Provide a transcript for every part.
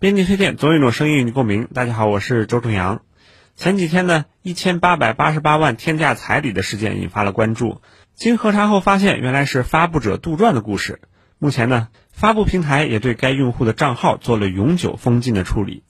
编辑推荐，总有一种声音与你共鸣。大家好，我是周正阳。前几天呢，一千八百八十八万天价彩礼的事件引发了关注。经核查后发现，原来是发布者杜撰的故事。目前呢，发布平台也对该用户的账号做了永久封禁的处理。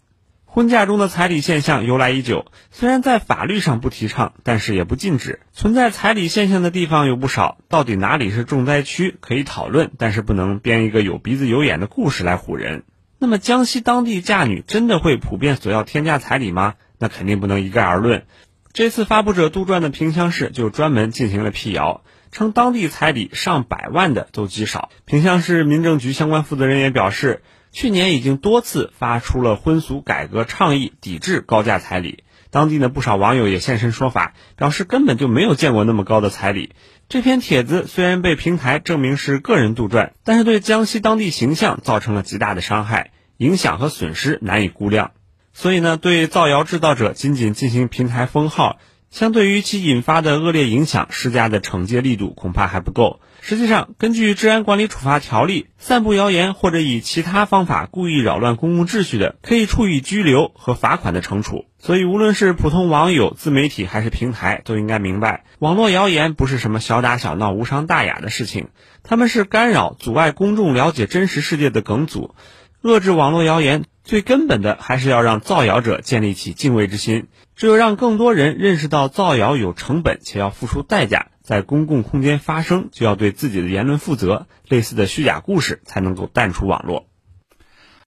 婚嫁中的彩礼现象由来已久，虽然在法律上不提倡，但是也不禁止。存在彩礼现象的地方有不少，到底哪里是重灾区可以讨论，但是不能编一个有鼻子有眼的故事来唬人。那么江西当地嫁女真的会普遍索要天价彩礼吗？那肯定不能一概而论。这次发布者杜撰的萍乡市就专门进行了辟谣，称当地彩礼上百万的都极少。萍乡市民政局相关负责人也表示，去年已经多次发出了婚俗改革倡议，抵制高价彩礼。当地呢不少网友也现身说法，表示根本就没有见过那么高的彩礼。这篇帖子虽然被平台证明是个人杜撰，但是对江西当地形象造成了极大的伤害，影响和损失难以估量。所以呢，对造谣制造者仅仅进行平台封号。相对于其引发的恶劣影响，施加的惩戒力度恐怕还不够。实际上，根据《治安管理处罚条例》，散布谣言或者以其他方法故意扰乱公共秩序的，可以处以拘留和罚款的惩处。所以，无论是普通网友、自媒体还是平台，都应该明白，网络谣言不是什么小打小闹、无伤大雅的事情，他们是干扰、阻碍公众了解真实世界的梗阻。遏制网络谣言，最根本的还是要让造谣者建立起敬畏之心。只有让更多人认识到造谣有成本且要付出代价，在公共空间发声就要对自己的言论负责，类似的虚假故事才能够淡出网络。